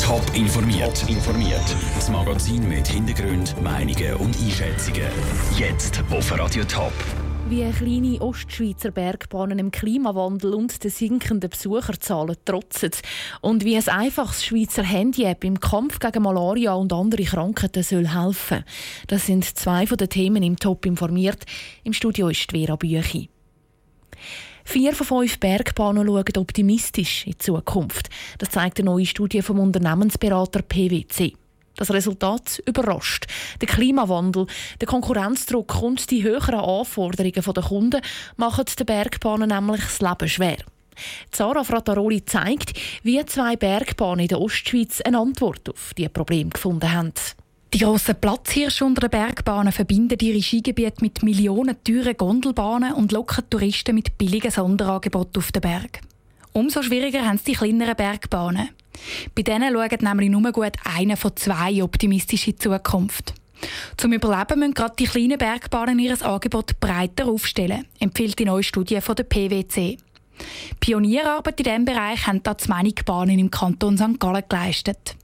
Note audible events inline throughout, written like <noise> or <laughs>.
Top informiert. informiert. Das Magazin mit Hintergrund, Meinungen und Einschätzungen. Jetzt auf Radio Top. Wie kleine Ostschweizer Bergbahnen im Klimawandel und den sinkenden Besucherzahlen trotzen und wie ein einfaches Schweizer Handy-App im Kampf gegen Malaria und andere Krankheiten soll helfen. Das sind zwei den Themen im Top informiert. Im Studio ist Vera Büchi. Vier von fünf Bergbahnen schauen optimistisch in die Zukunft. Das zeigt eine neue Studie vom Unternehmensberater PwC. Das Resultat überrascht. Der Klimawandel, der Konkurrenzdruck und die höheren Anforderungen der Kunden machen den Bergbahnen nämlich das Leben schwer. Zara Frattaroli zeigt, wie zwei Bergbahnen in der Ostschweiz eine Antwort auf diese Probleme gefunden haben. Die grossen Platzhirsche unter den Bergbahnen verbinden ihre Skigebiete mit millionen teuren Gondelbahnen und locken Touristen mit billigen Sonderangeboten auf den Berg. Umso schwieriger haben es die kleineren Bergbahnen. Bei denen schaut nämlich nur gut einer von zwei optimistisch in die Zukunft. Zum Überleben müssen gerade die kleinen Bergbahnen ihr Angebot breiter aufstellen, empfiehlt die neue Studie von der PwC. Pionierarbeit in diesem Bereich haben da die Bahnen im Kanton St. Gallen geleistet.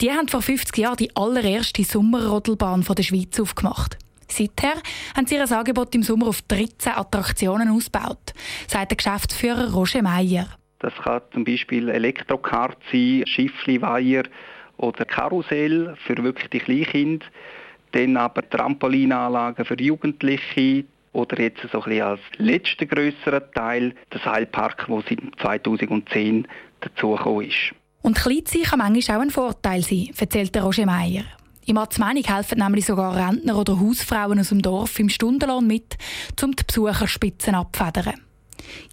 Die haben vor 50 Jahren die allererste Sommerrodelbahn der Schweiz aufgemacht. Seither haben sie ihr Angebot im Sommer auf 13 Attraktionen ausgebaut, sagt der Geschäftsführer Roger Meyer. Das kann zum Beispiel Elektrokart sein, Schiffli, Weiher oder Karussell für wirklich die Kleinkinder. Dann aber Trampolinanlagen für Jugendliche oder jetzt so ein bisschen als letzter größerer Teil der Seilpark, der seit 2010 dazugekommen ist. Und klein kann manchmal auch ein Vorteil sein, erzählt Roger Meier. Im Arzmenig helfen nämlich sogar Rentner oder Hausfrauen aus dem Dorf im Stundenlohn mit, um die Besucherspitzen abzufedern.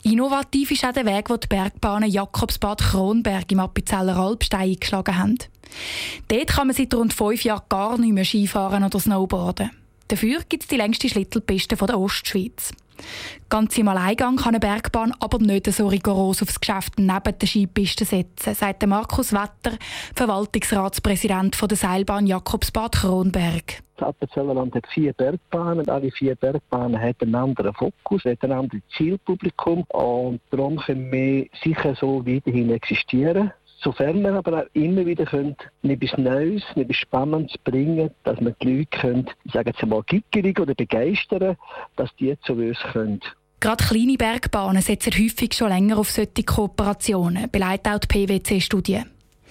Innovativ ist auch der Weg, den die Bergbahnen Jakobsbad Kronberg im Appenzeller Alpstein eingeschlagen haben. Dort kann man seit rund fünf Jahren gar nicht mehr Skifahren oder Snowboarden. Dafür gibt es die längste Schlittelpiste der Ostschweiz. Ganz im Alleingang kann eine Bergbahn aber nicht so rigoros aufs Geschäft neben der Skipiste setzen, sagt Markus Wetter, Verwaltungsratspräsident der Seilbahn Jakobsbad Kronberg. Das Appenzellerland hat vier Bergbahnen. Alle vier Bergbahnen haben einen anderen Fokus, haben ein anderes Zielpublikum. Und darum können wir sicher so weiterhin existieren. Sofern wir aber auch immer wieder können, etwas Neues, etwas Spannendes bringen, dass wir die Leute können, ich sage jetzt mal, gickerig oder begeistern, dass die zu uns können. Gerade kleine Bergbahnen setzen häufig schon länger auf solche Kooperationen, beleidigt auch die PwC-Studie.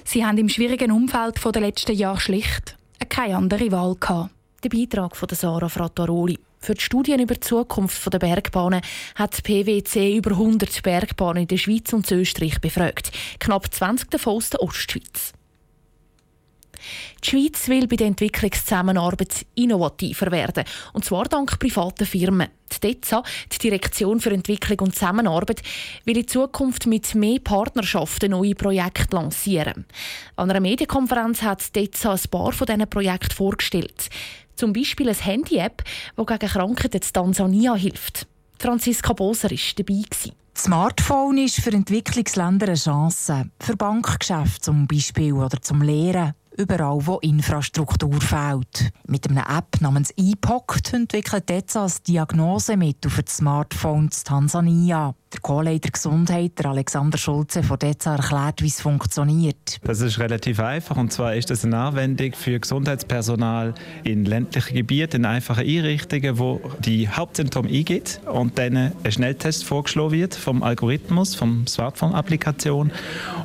Sie haben im schwierigen Umfeld der letzten Jahre schlicht keine andere Wahl gehabt. Der Beitrag von Sarah Frattaroli. Für die Studien über die Zukunft der Bergbahnen hat PwC über 100 Bergbahnen in der Schweiz und Österreich befragt. Knapp 20 davon aus der Ostschweiz. Die Schweiz will bei der Entwicklungszusammenarbeit innovativer werden, und zwar dank privaten Firmen. Die DEZA, die Direktion für Entwicklung und Zusammenarbeit, will in Zukunft mit mehr Partnerschaften neue Projekte lancieren. An einer Medienkonferenz hat die DEZA ein paar von diesen Projekten vorgestellt. Zum Beispiel eine Handy-App, die gegen Krankheiten in Tansania hilft. Franziska Boser war dabei. Das Smartphone ist für Entwicklungsländer eine Chance. Für Bankgeschäfte zum Beispiel oder zum Lehren überall, wo Infrastruktur fehlt. Mit einer App namens ePoct entwickelt jetzt als Diagnosemittel für das Smartphone in Tansania. Der Co-Leiter Gesundheit, der Alexander Schulze von DEZA, erklärt, wie es funktioniert. Das ist relativ einfach. Und zwar ist das eine Anwendung für Gesundheitspersonal in ländlichen Gebieten, in einfachen Einrichtungen, wo die Hauptsymptome eingeht und dann ein Schnelltest vorgeschlagen wird vom Algorithmus, vom Smartphone-Applikation.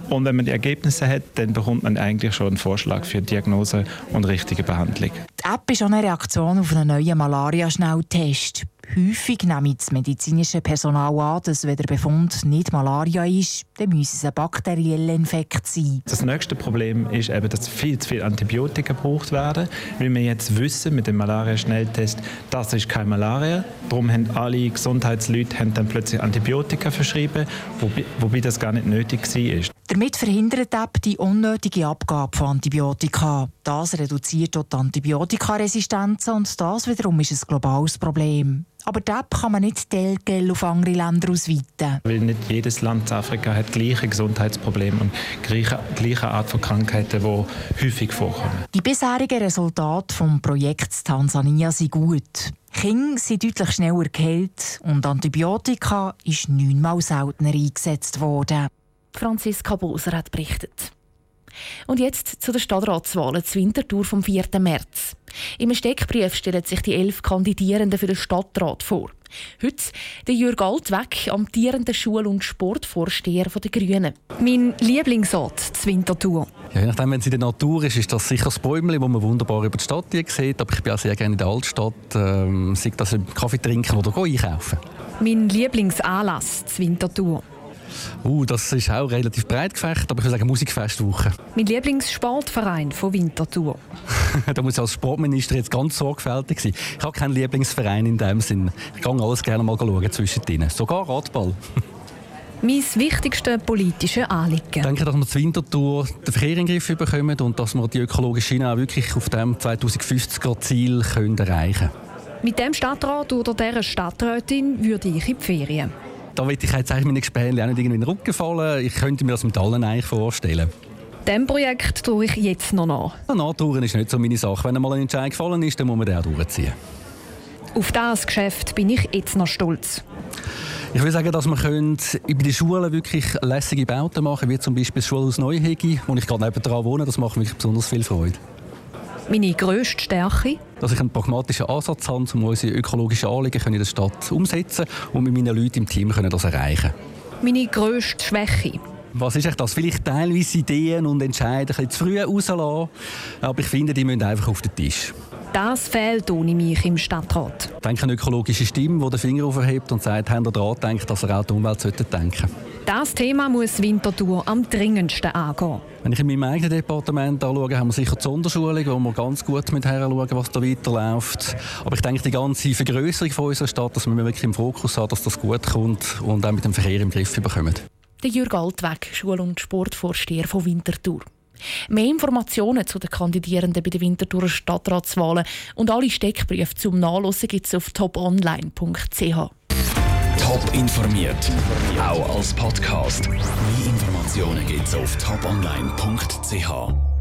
Und wenn man die Ergebnisse hat, dann bekommt man eigentlich schon einen Vorschlag für Diagnose und richtige Behandlung. Die App ist auch eine Reaktion auf einen neuen Malaria-Schnelltest. Häufig nimmt das medizinische Personal an, dass wenn der Befund nicht Malaria ist, dann müsse es ein bakterieller Infekt sein. Das nächste Problem ist eben, dass viel zu viel Antibiotika gebraucht werden, weil wir jetzt wissen mit dem Malaria-Schnelltest, das ist keine Malaria. Darum haben alle Gesundheitsleute haben dann plötzlich Antibiotika verschrieben, wobei, wobei das gar nicht nötig war. Damit verhindert die App die unnötige Abgabe von Antibiotika. Das reduziert auch die Antibiotikaresistenz und das wiederum ist ein globales Problem. Aber App kann man nicht telgel auf andere Länder ausweiten. Weil nicht jedes Land in Afrika hat gleiche Gesundheitsprobleme und gleiche, gleiche Art von Krankheiten, die häufig vorkommen. Die bisherigen Resultate des Projekts Tansania sind gut. Kinder sind deutlich schneller geheilt und Antibiotika ist neunmal seltener eingesetzt worden. Franziska Boser hat berichtet. Und jetzt zu den Stadtratswahlen zur Wintertour vom 4. März. Im Steckbrief stellen sich die elf Kandidierenden für den Stadtrat vor. Heute der Jürg Altweg, amtierender Schul- und Sportvorsteher der Grünen. Mein Lieblingsort, zur Winterthur. Ja, je nachdem, wenn es in der Natur ist, ist das sicher das Bäumchen, wo man wunderbar über die Stadt sieht. Aber ich bin auch sehr gerne in der Altstadt, ähm, sei das im Kaffee trinken oder einkaufen. Mein Lieblingsanlass, zur Winterthur. Uh, das ist auch relativ breit gefächert, aber ich würde sagen Musikfestwoche. Mein Lieblingssportverein von Winterthur. <laughs> <laughs> da muss ich als Sportminister jetzt ganz sorgfältig sein. Ich habe keinen Lieblingsverein in dem Sinn. Ich gehe alles gerne mal schauen zwischendrin. Sogar Radball. <laughs> mein wichtigstes politisches Anliegen. Ich denke, dass wir zur Wintertour den Verkehr in den Griff bekommen und dass wir die ökologische Schiene auch wirklich auf dem 2050er-Ziel erreichen können. Mit dem Stadtrat oder dieser Stadträtin würde ich in die Ferien da will ich jetzt eigentlich meine Gespänchen auch nicht irgendwie in den Rücken fallen. Ich könnte mir das mit allen eigentlich vorstellen. Dem Projekt tue ich jetzt noch nach. Ja, Nachtouren ist nicht so meine Sache. Wenn einmal ein Entscheid gefallen ist, dann muss man den auch durchziehen. Auf das Geschäft bin ich jetzt noch stolz. Ich will sagen, dass wir bei den Schulen wirklich lässige Bauten machen können, wie zum Beispiel das Schulhaus Neuhegi, wo ich gerade nebenan wohne. Das macht mir besonders viel Freude. Meine grösste Stärke? Dass ich einen pragmatischen Ansatz habe, um unsere ökologischen Anliegen in der Stadt umsetzen und mit meinen Leuten im Team können das erreichen Meine grösste Schwäche? Was ist das? Vielleicht teilweise Ideen und Entscheidungen ein zu früh rauslassen. Aber ich finde, die müssen einfach auf den Tisch. Das fehlt ohne mich im Stadtrat. Ich denke eine ökologische Stimme, die den Finger aufhebt und sagt, haben daran gedacht, dass er auch die Umwelt denken sollte. Das Thema muss Winterthur am dringendsten angehen. Wenn ich in meinem eigenen Departement anschaue, haben wir sicher die Sonderschulung, wo wir ganz gut mit schauen, was da weiterläuft. Aber ich denke, die ganze Vergrößerung von unserer Stadt, dass wir wirklich im Fokus haben, dass das gut kommt und auch mit dem Verkehr im Griff bekommen. Der Jürg Altweg, Schul- und Sportvorsteher von Winterthur. Mehr Informationen zu den Kandidierenden bei den Winterthurer Stadtratswahlen und alle Steckbriefe zum Nachlesen gibt es auf toponline.ch. Top informiert, auch als Podcast. Mehr Informationen gibt es auf toponline.ch.